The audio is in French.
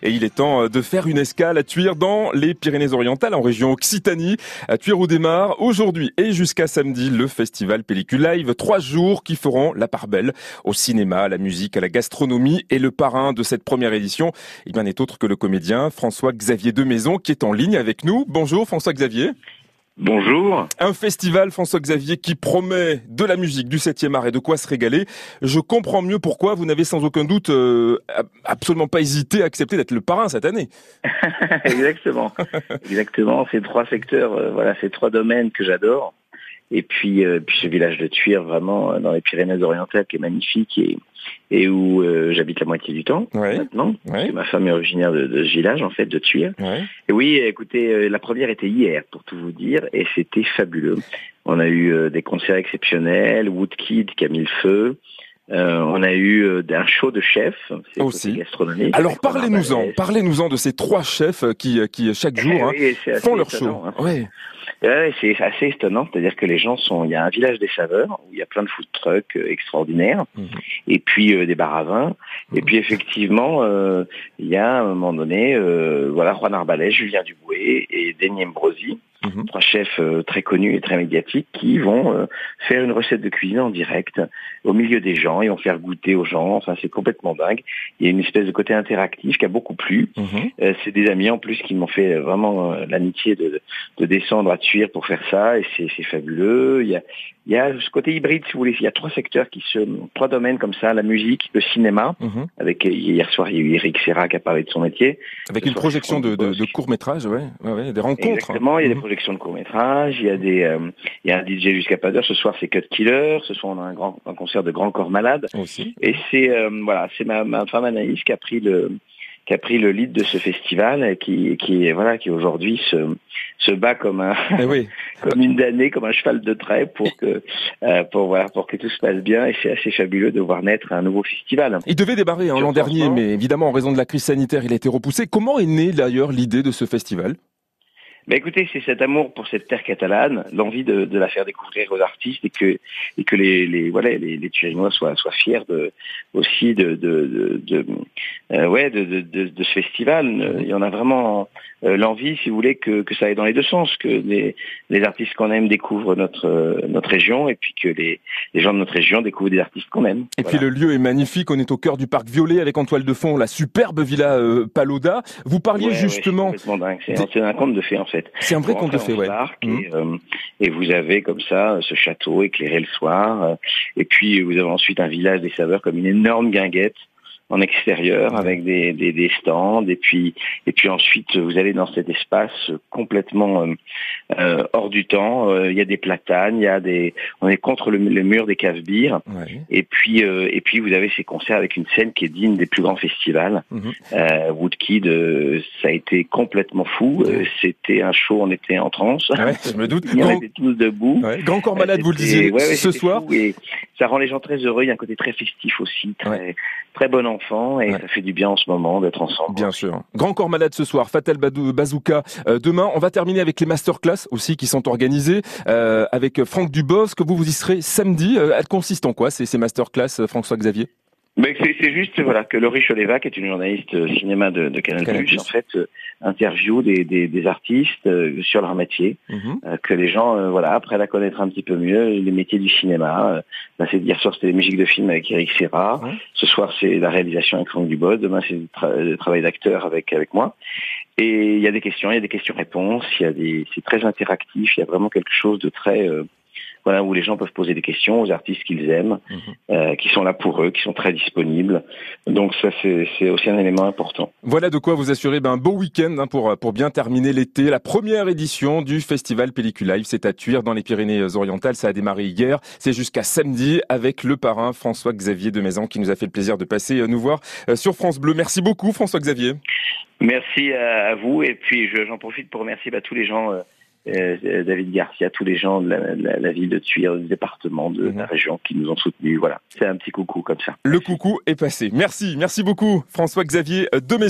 Et il est temps euh, de faire une escale à Tuire dans les Pyrénées-Orientales, en région Occitanie. À Tuire où démarre aujourd'hui et jusqu'à samedi le festival Pellicule Live. Trois jours qui feront la part belle au cinéma, à la musique, à la gastronomie. Et le parrain de cette première édition, il bien n'est autre que le comédien François-Xavier Demaison qui est en ligne avec nous. Bonjour François-Xavier. Bonjour. Un festival, François-Xavier, qui promet de la musique, du 7e art et de quoi se régaler. Je comprends mieux pourquoi vous n'avez sans aucun doute euh, absolument pas hésité à accepter d'être le parrain cette année. Exactement. Exactement. Ces trois secteurs, euh, voilà, ces trois domaines que j'adore. Et puis, euh, puis ce village de Tuire, vraiment euh, dans les Pyrénées-Orientales, qui est magnifique et, et où euh, j'habite la moitié du temps maintenant. ma femme est originaire de, de, ce village, en fait, de Tuire. Et oui, écoutez, la première était hier, pour tout vous dire, et c'était fabuleux. On a eu des concerts exceptionnels, Woodkid qui a mis le feu. Euh, on a eu un show de chefs aussi. Gastronomique. Alors parlez-nous-en, parlez-nous-en de ces trois chefs qui, qui chaque jour eh hein, font leur show. Hein. Ouais. Ouais, c'est assez étonnant, c'est-à-dire que les gens sont, il y a un village des saveurs où il y a plein de food trucks euh, extraordinaires, mhm. et puis euh, des bars à vin, et mhm. puis effectivement, euh, il y a à un moment donné, voilà, Juan Arbalès, Julien Duboué et Denis Mbrosi, mhm. trois chefs très connus et très médiatiques qui vont faire une recette de cuisine en direct au milieu des gens et vont faire goûter aux gens. Enfin, c'est complètement dingue. Il y a une espèce de côté interactif qui a beaucoup plu. c'est des amis en plus qui m'ont fait vraiment l'amitié de, de descendre à pour faire ça et c'est fabuleux. Il y, a, il y a ce côté hybride, si vous voulez. Il y a trois secteurs qui se, trois domaines comme ça, la musique, le cinéma. Mhm. Avec hier soir, il y a eu Eric Serra qui a parlé de son métier. Avec une projection de, de, de courts métrages, ouais, ouais, des rencontres. Exactement, il y a des mhm. projections de courts métrages. Il y a des, euh, il y a un DJ jusqu'à pas d'heure. Ce soir, c'est Cut Killer. Ce soir, on a un grand, un concert de Grand Corps Malade. Aussi. Et c'est, euh, voilà, c'est ma, ma femme Anaïs qui a pris le, qui a pris le lead de ce festival et qui, qui voilà, qui aujourd'hui se, se bat comme un, eh comme une damnée, comme un cheval de trait pour que, euh, pour voilà, pour que tout se passe bien. Et c'est assez fabuleux de voir naître un nouveau festival. Il devait démarrer hein, l'an dernier, mais évidemment en raison de la crise sanitaire, il a été repoussé. Comment est née d'ailleurs l'idée de ce festival? Bah écoutez, c'est cet amour pour cette terre catalane, l'envie de, de, la faire découvrir aux artistes et que et que les, les voilà les, les Turinois soient soient fiers de aussi de de de, euh, ouais de, de, de, ce festival. Il y en a vraiment euh, l'envie, si vous voulez, que, que ça aille dans les deux sens, que les, les artistes qu'on aime découvrent notre notre région et puis que les, les gens de notre région découvrent des artistes qu'on aime. Et puis le lieu est magnifique. On est au cœur du parc Violet avec en toile de fond la superbe villa euh, Paloda. Vous parliez justement. c'est un conte de fées en fait. C'est un vrai conte de fées, ouais. Mmh. Et, euh, et, vous avez comme ça ce château éclairé le soir. Euh, et puis vous avez ensuite un village des saveurs comme une énorme guinguette en extérieur avec des, des, des, stands et puis et puis ensuite vous allez dans cet espace complètement euh, euh hors du temps. Euh, il y a des platanes, il y a des on est contre le, mur des caves bières et puis euh, et puis vous avez ces concerts avec une scène qui est digne des plus grands festivals. Mhm. Woodkid, ça a été complètement fou. C'était un show, on était en transe. Ouais, je me doute. on était tous debout. Grand corps malade, vous le disiez ce soir. et ça rend les gens très heureux. Il y a un côté très festif aussi, très très bon enfant et ça fait du bien en ce moment d'être ensemble. Bien sûr. Grand corps malade ce soir, Fatal Bazooka euh, demain. On va terminer avec les masterclass aussi qui sont organisés euh, avec Franck Dubosc. Vous vous y serez samedi. Euh, elles consistent en quoi ces, ces masterclass, François Xavier mais c'est juste voilà que Laurie Choléva, qui est une journaliste euh, cinéma de, de Canal+, en fait euh, interview des, des, des artistes euh, sur leur métier, mhm. que les gens voilà apprennent à connaître un petit peu mieux les métiers du cinéma. Bah, c'est hier soir c'était les musiques de film avec Eric Serra, ce soir c'est la réalisation avec Franck Dubos, demain c'est le, travail d'acteur avec avec moi. Et il y a des questions, il y a des questions-réponses, il y a des c'est très interactif, il y a vraiment quelque chose de très voilà, où les gens peuvent poser des questions aux artistes qu'ils aiment, mhm. euh, qui sont là pour eux, qui sont très disponibles. Donc ça, c'est aussi un élément important. Voilà de quoi vous assurer ben, un beau week-end hein, pour, pour bien terminer l'été. La première édition du festival Pellicule Live, c'est à Tuire dans les Pyrénées-Orientales. Ça a démarré hier. C'est jusqu'à samedi avec le parrain François-Xavier de Maison qui nous a fait le plaisir de passer euh, nous voir euh, sur France Bleu. Merci beaucoup François-Xavier. Merci à vous et puis j'en profite pour remercier bah, tous les gens euh, David Garcia, tous les gens de la, ville de Tuire, du département, de la mhm. région qui nous ont soutenus. Voilà, c'est un petit coucou comme ça. Le coucou est passé. Merci, merci beaucoup François-Xavier de Maison.